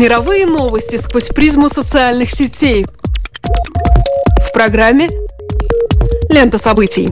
Мировые новости сквозь призму социальных сетей. В программе «Лента событий».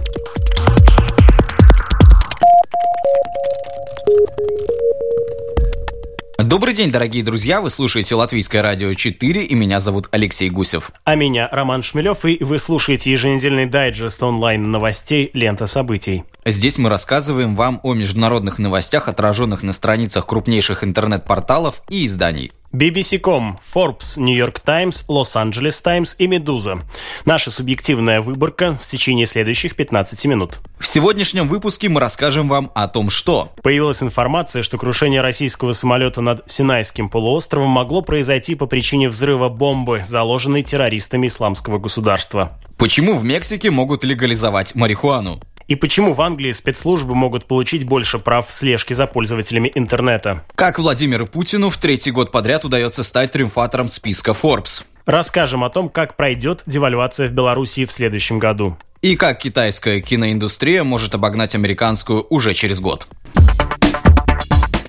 Добрый день, дорогие друзья! Вы слушаете Латвийское радио 4, и меня зовут Алексей Гусев. А меня Роман Шмелев, и вы слушаете еженедельный дайджест онлайн новостей «Лента событий». Здесь мы рассказываем вам о международных новостях, отраженных на страницах крупнейших интернет-порталов и изданий. BBC.com, Forbes, New York Times, Los Angeles Times и Медуза. Наша субъективная выборка в течение следующих 15 минут. В сегодняшнем выпуске мы расскажем вам о том, что... Появилась информация, что крушение российского самолета над Синайским полуостровом могло произойти по причине взрыва бомбы, заложенной террористами исламского государства. Почему в Мексике могут легализовать марихуану? И почему в Англии спецслужбы могут получить больше прав в слежке за пользователями интернета? Как Владимиру Путину в третий год подряд удается стать триумфатором списка Forbes? Расскажем о том, как пройдет девальвация в Беларуси в следующем году. И как китайская киноиндустрия может обогнать американскую уже через год.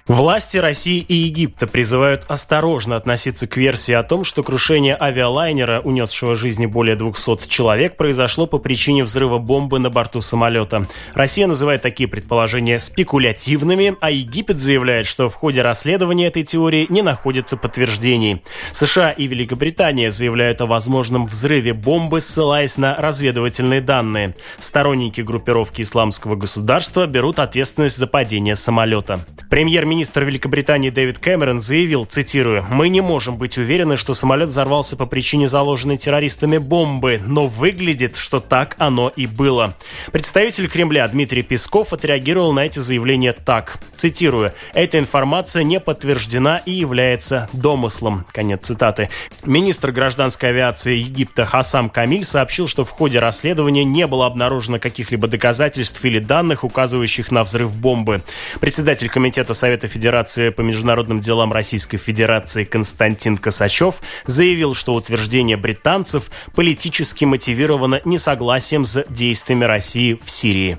Власти России и Египта призывают осторожно относиться к версии о том, что крушение авиалайнера, унесшего жизни более 200 человек, произошло по причине взрыва бомбы на борту самолета. Россия называет такие предположения спекулятивными, а Египет заявляет, что в ходе расследования этой теории не находится подтверждений. США и Великобритания заявляют о возможном взрыве бомбы, ссылаясь на разведывательные данные. Сторонники группировки исламского государства берут ответственность за падение самолета. Премьер-министр Премьер-министр Великобритании Дэвид Кэмерон заявил, цитирую, «Мы не можем быть уверены, что самолет взорвался по причине заложенной террористами бомбы, но выглядит, что так оно и было». Представитель Кремля Дмитрий Песков отреагировал на эти заявления так, цитирую, «Эта информация не подтверждена и является домыслом». Конец цитаты. Министр гражданской авиации Египта Хасам Камиль сообщил, что в ходе расследования не было обнаружено каких-либо доказательств или данных, указывающих на взрыв бомбы. Председатель Комитета Совета Федерации по международным делам Российской Федерации Константин Косачев заявил, что утверждение британцев политически мотивировано несогласием с действиями России в Сирии.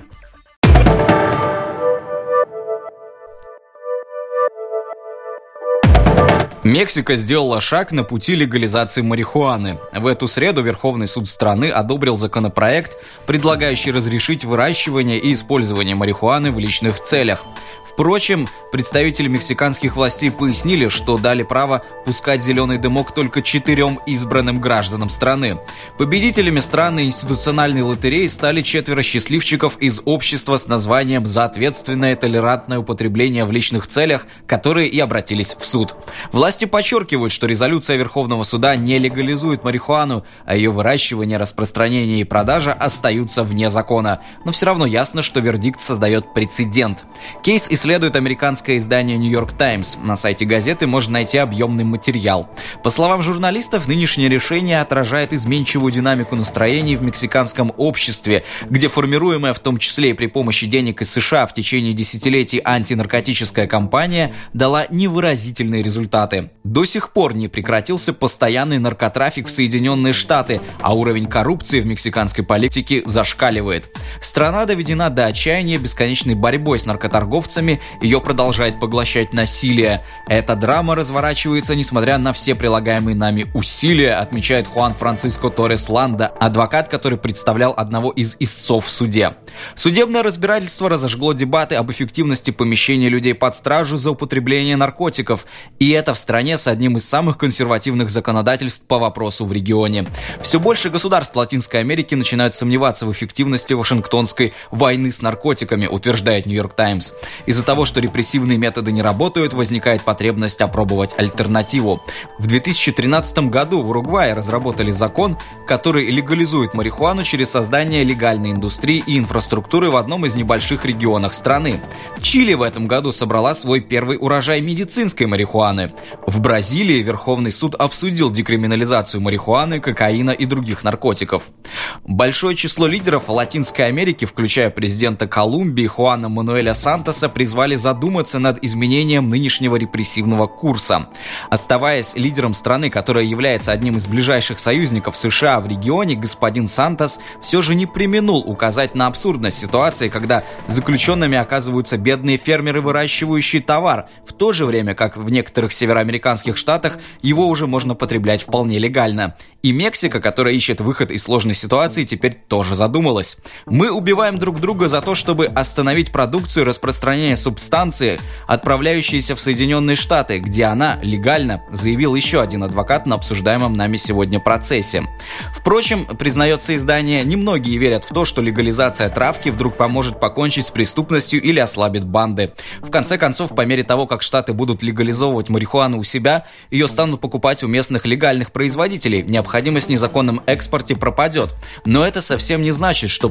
Мексика сделала шаг на пути легализации марихуаны. В эту среду Верховный суд страны одобрил законопроект, предлагающий разрешить выращивание и использование марихуаны в личных целях. Впрочем, представители мексиканских властей пояснили, что дали право пускать зеленый дымок только четырем избранным гражданам страны. Победителями страны институциональной лотереи стали четверо счастливчиков из общества с названием «За ответственное толерантное употребление в личных целях», которые и обратились в суд. Власти подчеркивают, что резолюция Верховного суда не легализует марихуану, а ее выращивание, распространение и продажа остаются вне закона. Но все равно ясно, что вердикт создает прецедент. Кейс исследует американское издание New York Times. На сайте газеты можно найти объемный материал. По словам журналистов, нынешнее решение отражает изменчивую динамику настроений в мексиканском обществе, где формируемая в том числе и при помощи денег из США в течение десятилетий антинаркотическая кампания дала невыразительные результаты. До сих пор не прекратился постоянный наркотрафик в Соединенные Штаты, а уровень коррупции в мексиканской политике зашкаливает. Страна доведена до отчаяния бесконечной борьбой с наркоторговцами ее продолжает поглощать насилие. Эта драма разворачивается, несмотря на все прилагаемые нами усилия, отмечает Хуан Франциско Торрес Ланда, адвокат, который представлял одного из истцов в суде. Судебное разбирательство разожгло дебаты об эффективности помещения людей под стражу за употребление наркотиков, и это в стране с одним из самых консервативных законодательств по вопросу в регионе. Все больше государств Латинской Америки начинают сомневаться в эффективности Вашингтонской войны с наркотиками, утверждает Нью-Йорк Таймс. Из из-за того, что репрессивные методы не работают, возникает потребность опробовать альтернативу. В 2013 году в Уругвае разработали закон, который легализует марихуану через создание легальной индустрии и инфраструктуры в одном из небольших регионах страны. Чили в этом году собрала свой первый урожай медицинской марихуаны. В Бразилии Верховный суд обсудил декриминализацию марихуаны, кокаина и других наркотиков. Большое число лидеров Латинской Америки, включая президента Колумбии Хуана Мануэля Сантоса, призвали задуматься над изменением нынешнего репрессивного курса. Оставаясь лидером страны, которая является одним из ближайших союзников США в регионе, господин Сантос все же не применул указать на абсурдность ситуации, когда заключенными оказываются бедные фермеры, выращивающие товар, в то же время как в некоторых североамериканских американских штатах его уже можно потреблять вполне легально. И Мексика, которая ищет выход из сложной ситуации, теперь тоже задумалась. Мы убиваем друг друга за то, чтобы остановить продукцию распространения субстанции, отправляющейся в Соединенные Штаты, где она легально, заявил еще один адвокат на обсуждаемом нами сегодня процессе. Впрочем, признается издание, немногие верят в то, что легализация травки вдруг поможет покончить с преступностью или ослабит банды. В конце концов, по мере того, как Штаты будут легализовывать марихуану у себя, ее станут покупать у местных легальных производителей, необходимость в незаконном экспорте пропадет. Но это совсем не значит, что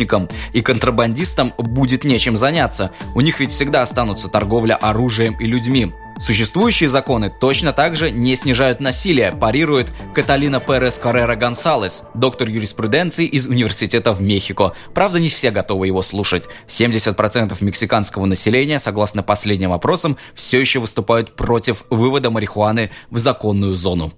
преступникам и контрабандистам будет нечем заняться. У них ведь всегда останутся торговля оружием и людьми. Существующие законы точно так же не снижают насилие, парирует Каталина Перес Каррера Гонсалес, доктор юриспруденции из университета в Мехико. Правда, не все готовы его слушать. 70% мексиканского населения, согласно последним опросам, все еще выступают против вывода марихуаны в законную зону.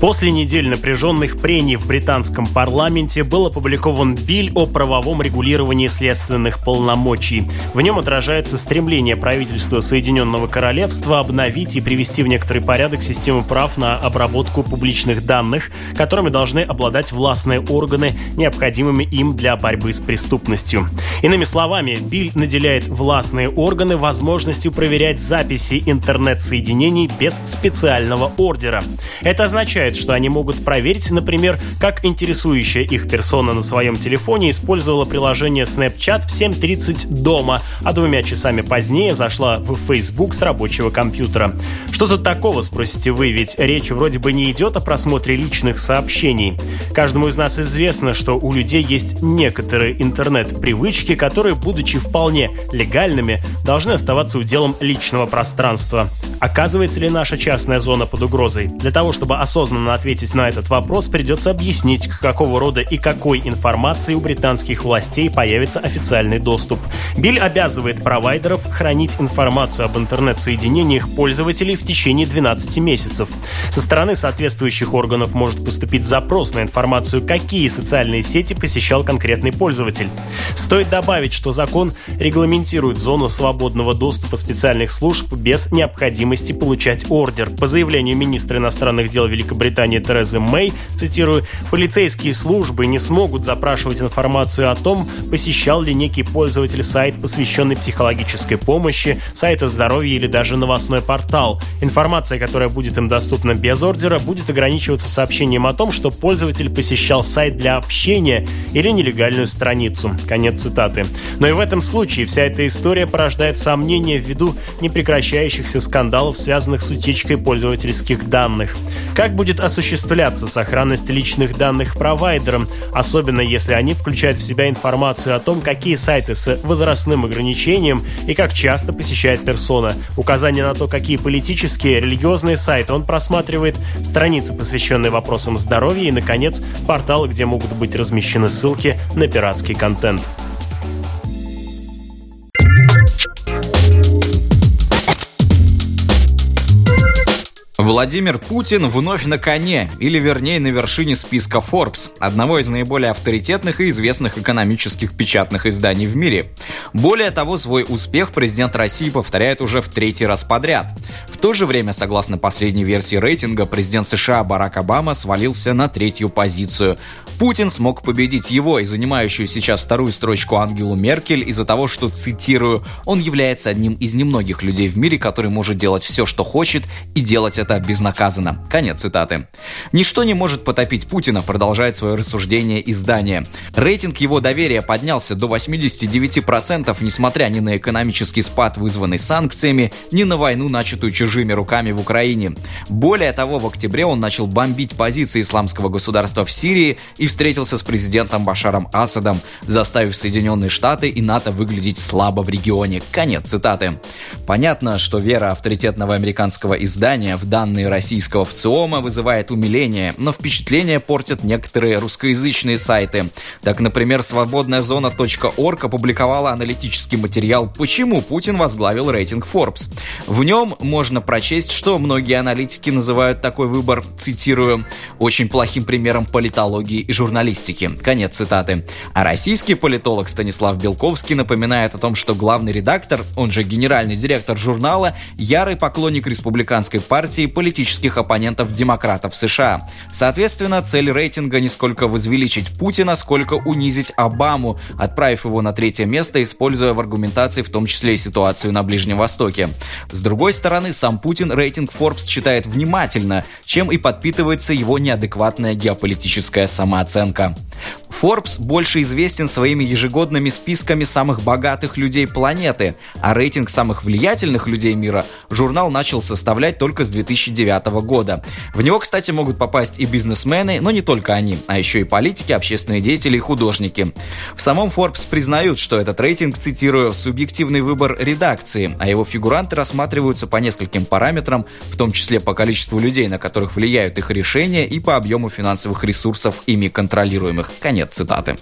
После недель напряженных прений в британском парламенте был опубликован биль о правовом регулировании следственных полномочий. В нем отражается стремление правительства Соединенного Королевства обновить и привести в некоторый порядок систему прав на обработку публичных данных, которыми должны обладать властные органы, необходимыми им для борьбы с преступностью. Иными словами, биль наделяет властные органы возможностью проверять записи интернет-соединений без специального ордера. Это означает, означает, что они могут проверить, например, как интересующая их персона на своем телефоне использовала приложение Snapchat в 7.30 дома, а двумя часами позднее зашла в Facebook с рабочего компьютера. Что тут такого, спросите вы, ведь речь вроде бы не идет о просмотре личных сообщений. Каждому из нас известно, что у людей есть некоторые интернет-привычки, которые, будучи вполне легальными, должны оставаться уделом личного пространства. Оказывается ли наша частная зона под угрозой? Для того, чтобы осознанно осознанно ответить на этот вопрос, придется объяснить, к какого рода и какой информации у британских властей появится официальный доступ. Биль обязывает провайдеров хранить информацию об интернет-соединениях пользователей в течение 12 месяцев. Со стороны соответствующих органов может поступить запрос на информацию, какие социальные сети посещал конкретный пользователь. Стоит добавить, что закон регламентирует зону свободного доступа специальных служб без необходимости получать ордер. По заявлению министра иностранных дел Великобритании Великобритании Терезы Мэй, цитирую, «полицейские службы не смогут запрашивать информацию о том, посещал ли некий пользователь сайт, посвященный психологической помощи, сайта здоровья или даже новостной портал. Информация, которая будет им доступна без ордера, будет ограничиваться сообщением о том, что пользователь посещал сайт для общения или нелегальную страницу». Конец цитаты. Но и в этом случае вся эта история порождает сомнения ввиду непрекращающихся скандалов, связанных с утечкой пользовательских данных. Как будет будет осуществляться сохранность личных данных провайдером, особенно если они включают в себя информацию о том, какие сайты с возрастным ограничением и как часто посещает персона, указание на то, какие политические, религиозные сайты он просматривает, страницы, посвященные вопросам здоровья и, наконец, порталы, где могут быть размещены ссылки на пиратский контент. Владимир Путин вновь на коне, или вернее на вершине списка Forbes, одного из наиболее авторитетных и известных экономических печатных изданий в мире. Более того, свой успех президент России повторяет уже в третий раз подряд. В то же время, согласно последней версии рейтинга, президент США Барак Обама свалился на третью позицию. Путин смог победить его и занимающую сейчас вторую строчку Ангелу Меркель из-за того, что, цитирую, он является одним из немногих людей в мире, который может делать все, что хочет, и делать это безнаказанно. Конец цитаты. Ничто не может потопить Путина, продолжает свое рассуждение издание. Рейтинг его доверия поднялся до 89%, несмотря ни на экономический спад, вызванный санкциями, ни на войну, начатую чужими руками в Украине. Более того, в октябре он начал бомбить позиции исламского государства в Сирии и встретился с президентом Башаром Асадом, заставив Соединенные Штаты и НАТО выглядеть слабо в регионе. Конец цитаты. Понятно, что вера авторитетного американского издания в данные российского ВЦИОМа вызывает умиление, но впечатление портят некоторые русскоязычные сайты. Так, например, свободная зона.орг опубликовала аналитический материал «Почему Путин возглавил рейтинг Forbes». В нем можно можно прочесть, что многие аналитики называют такой выбор, цитирую, «очень плохим примером политологии и журналистики». Конец цитаты. А российский политолог Станислав Белковский напоминает о том, что главный редактор, он же генеральный директор журнала, ярый поклонник республиканской партии политических оппонентов демократов США. Соответственно, цель рейтинга не сколько возвеличить Путина, сколько унизить Обаму, отправив его на третье место, используя в аргументации в том числе и ситуацию на Ближнем Востоке. С другой стороны, сам Путин рейтинг Forbes читает внимательно, чем и подпитывается его неадекватная геополитическая самооценка. Forbes больше известен своими ежегодными списками самых богатых людей планеты, а рейтинг самых влиятельных людей мира журнал начал составлять только с 2009 года. В него, кстати, могут попасть и бизнесмены, но не только они, а еще и политики, общественные деятели и художники. В самом Forbes признают, что этот рейтинг, цитирую, субъективный выбор редакции, а его фигуранты рассматриваются по нескольким параметрам, в том числе по количеству людей, на которых влияют их решения и по объему финансовых ресурсов ими контролируемых. Конец цитаты.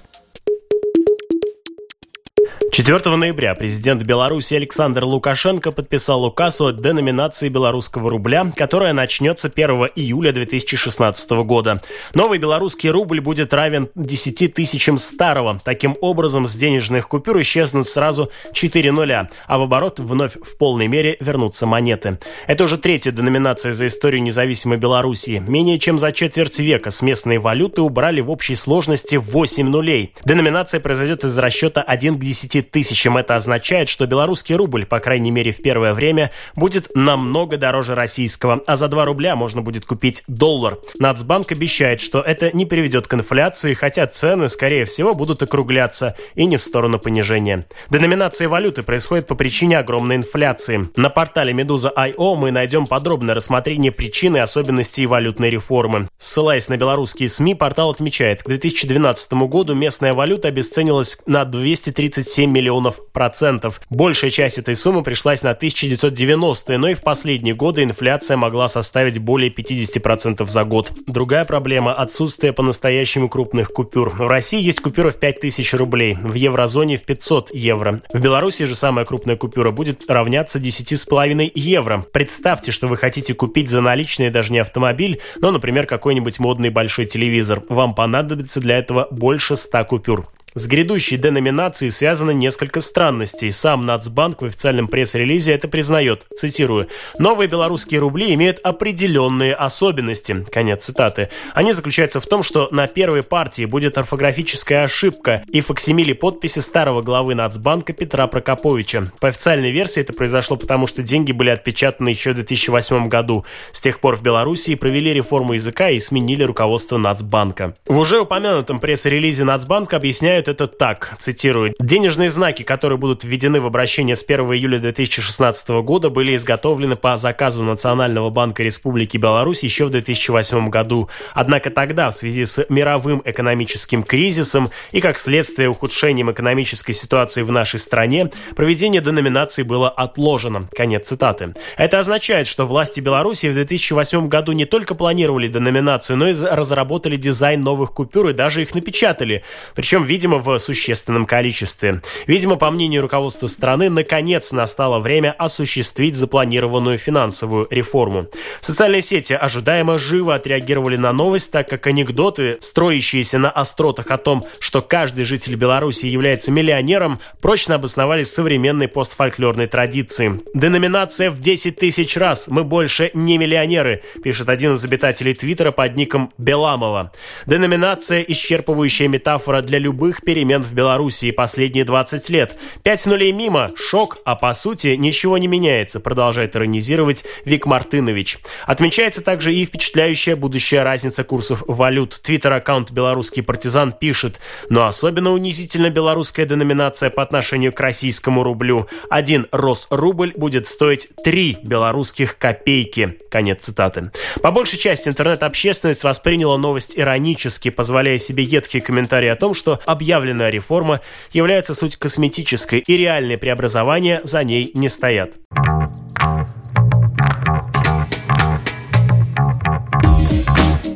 4 ноября президент Беларуси Александр Лукашенко подписал указ о деноминации белорусского рубля, которая начнется 1 июля 2016 года. Новый белорусский рубль будет равен 10 тысячам старого. Таким образом, с денежных купюр исчезнут сразу 4 нуля, а в оборот вновь в полной мере вернутся монеты. Это уже третья деноминация за историю независимой Белоруссии. Менее чем за четверть века с местной валюты убрали в общей сложности 8 нулей. Деноминация произойдет из расчета 1 к 10 тысячам. Это означает, что белорусский рубль, по крайней мере в первое время, будет намного дороже российского, а за 2 рубля можно будет купить доллар. Нацбанк обещает, что это не приведет к инфляции, хотя цены, скорее всего, будут округляться и не в сторону понижения. Деноминация валюты происходит по причине огромной инфляции. На портале Meduza.io мы найдем подробное рассмотрение причин и особенностей валютной реформы. Ссылаясь на белорусские СМИ, портал отмечает, к 2012 году местная валюта обесценилась на 237 миллионов процентов. Большая часть этой суммы пришлась на 1990-е, но и в последние годы инфляция могла составить более 50% за год. Другая проблема – отсутствие по-настоящему крупных купюр. В России есть купюра в 5000 рублей, в еврозоне в 500 евро. В Беларуси же самая крупная купюра будет равняться 10,5 евро. Представьте, что вы хотите купить за наличные даже не автомобиль, но, например, какой-нибудь модный большой телевизор. Вам понадобится для этого больше 100 купюр. С грядущей деноминацией связано несколько странностей. Сам Нацбанк в официальном пресс-релизе это признает. Цитирую. «Новые белорусские рубли имеют определенные особенности». Конец цитаты. Они заключаются в том, что на первой партии будет орфографическая ошибка и факсимили подписи старого главы Нацбанка Петра Прокоповича. По официальной версии это произошло потому, что деньги были отпечатаны еще в 2008 году. С тех пор в Белоруссии провели реформу языка и сменили руководство Нацбанка. В уже упомянутом пресс-релизе Нацбанка объясняют, объясняют это так, цитирую. «Денежные знаки, которые будут введены в обращение с 1 июля 2016 года, были изготовлены по заказу Национального банка Республики Беларусь еще в 2008 году. Однако тогда, в связи с мировым экономическим кризисом и как следствие ухудшением экономической ситуации в нашей стране, проведение деноминации было отложено». Конец цитаты. Это означает, что власти Беларуси в 2008 году не только планировали деноминацию, но и разработали дизайн новых купюр и даже их напечатали. Причем, видимо, видимо, в существенном количестве. Видимо, по мнению руководства страны, наконец настало время осуществить запланированную финансовую реформу. Социальные сети ожидаемо живо отреагировали на новость, так как анекдоты, строящиеся на остротах о том, что каждый житель Беларуси является миллионером, прочно обосновались в современной постфольклорной традиции. Деноминация в 10 тысяч раз. Мы больше не миллионеры, пишет один из обитателей Твиттера под ником Беламова. Деноминация – исчерпывающая метафора для любых перемен в Белоруссии последние 20 лет. Пять нулей мимо, шок, а по сути ничего не меняется, продолжает иронизировать Вик Мартынович. Отмечается также и впечатляющая будущая разница курсов валют. Твиттер-аккаунт «Белорусский партизан» пишет, но особенно унизительна белорусская деноминация по отношению к российскому рублю. Один Росрубль будет стоить 3 белорусских копейки. Конец цитаты. По большей части интернет-общественность восприняла новость иронически, позволяя себе едкие комментарии о том, что объявление объявленная реформа является суть косметической, и реальные преобразования за ней не стоят.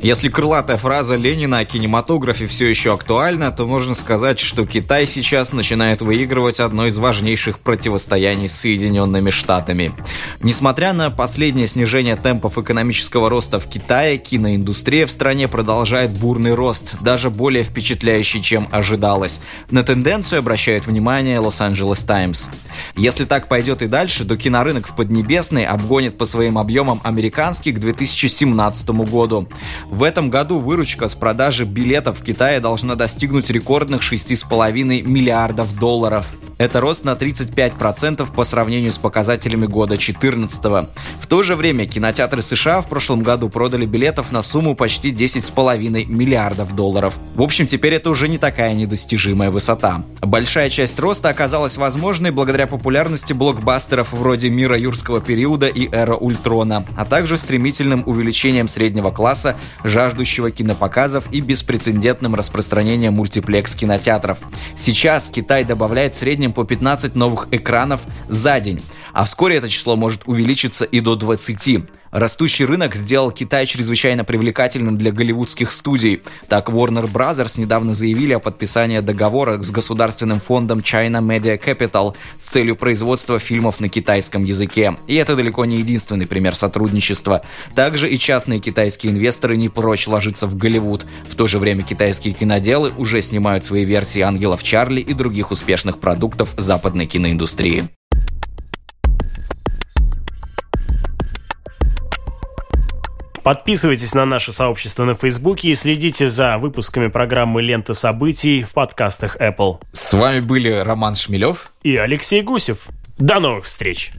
Если крылатая фраза Ленина о кинематографе все еще актуальна, то можно сказать, что Китай сейчас начинает выигрывать одно из важнейших противостояний с Соединенными Штатами. Несмотря на последнее снижение темпов экономического роста в Китае, киноиндустрия в стране продолжает бурный рост, даже более впечатляющий, чем ожидалось. На тенденцию обращает внимание Лос-Анджелес Таймс. Если так пойдет и дальше, то кинорынок в Поднебесной обгонит по своим объемам американский к 2017 году. В этом году выручка с продажи билетов в Китае должна достигнуть рекордных 6,5 миллиардов долларов. Это рост на 35% по сравнению с показателями года 2014. В то же время кинотеатры США в прошлом году продали билетов на сумму почти 10,5 миллиардов долларов. В общем, теперь это уже не такая недостижимая высота. Большая часть роста оказалась возможной благодаря популярности блокбастеров вроде «Мира юрского периода» и «Эра Ультрона», а также стремительным увеличением среднего класса, жаждущего кинопоказов и беспрецедентным распространением мультиплекс-кинотеатров. Сейчас Китай добавляет в среднем по 15 новых экранов за день, а вскоре это число может увеличиться и до 20. Растущий рынок сделал Китай чрезвычайно привлекательным для голливудских студий. Так, Warner Bros. недавно заявили о подписании договора с государственным фондом China Media Capital с целью производства фильмов на китайском языке. И это далеко не единственный пример сотрудничества. Также и частные китайские инвесторы не прочь ложиться в Голливуд. В то же время китайские киноделы уже снимают свои версии «Ангелов Чарли» и других успешных продуктов западной киноиндустрии. Подписывайтесь на наше сообщество на Фейсбуке и следите за выпусками программы «Лента событий» в подкастах Apple. С вами были Роман Шмелев и Алексей Гусев. До новых встреч!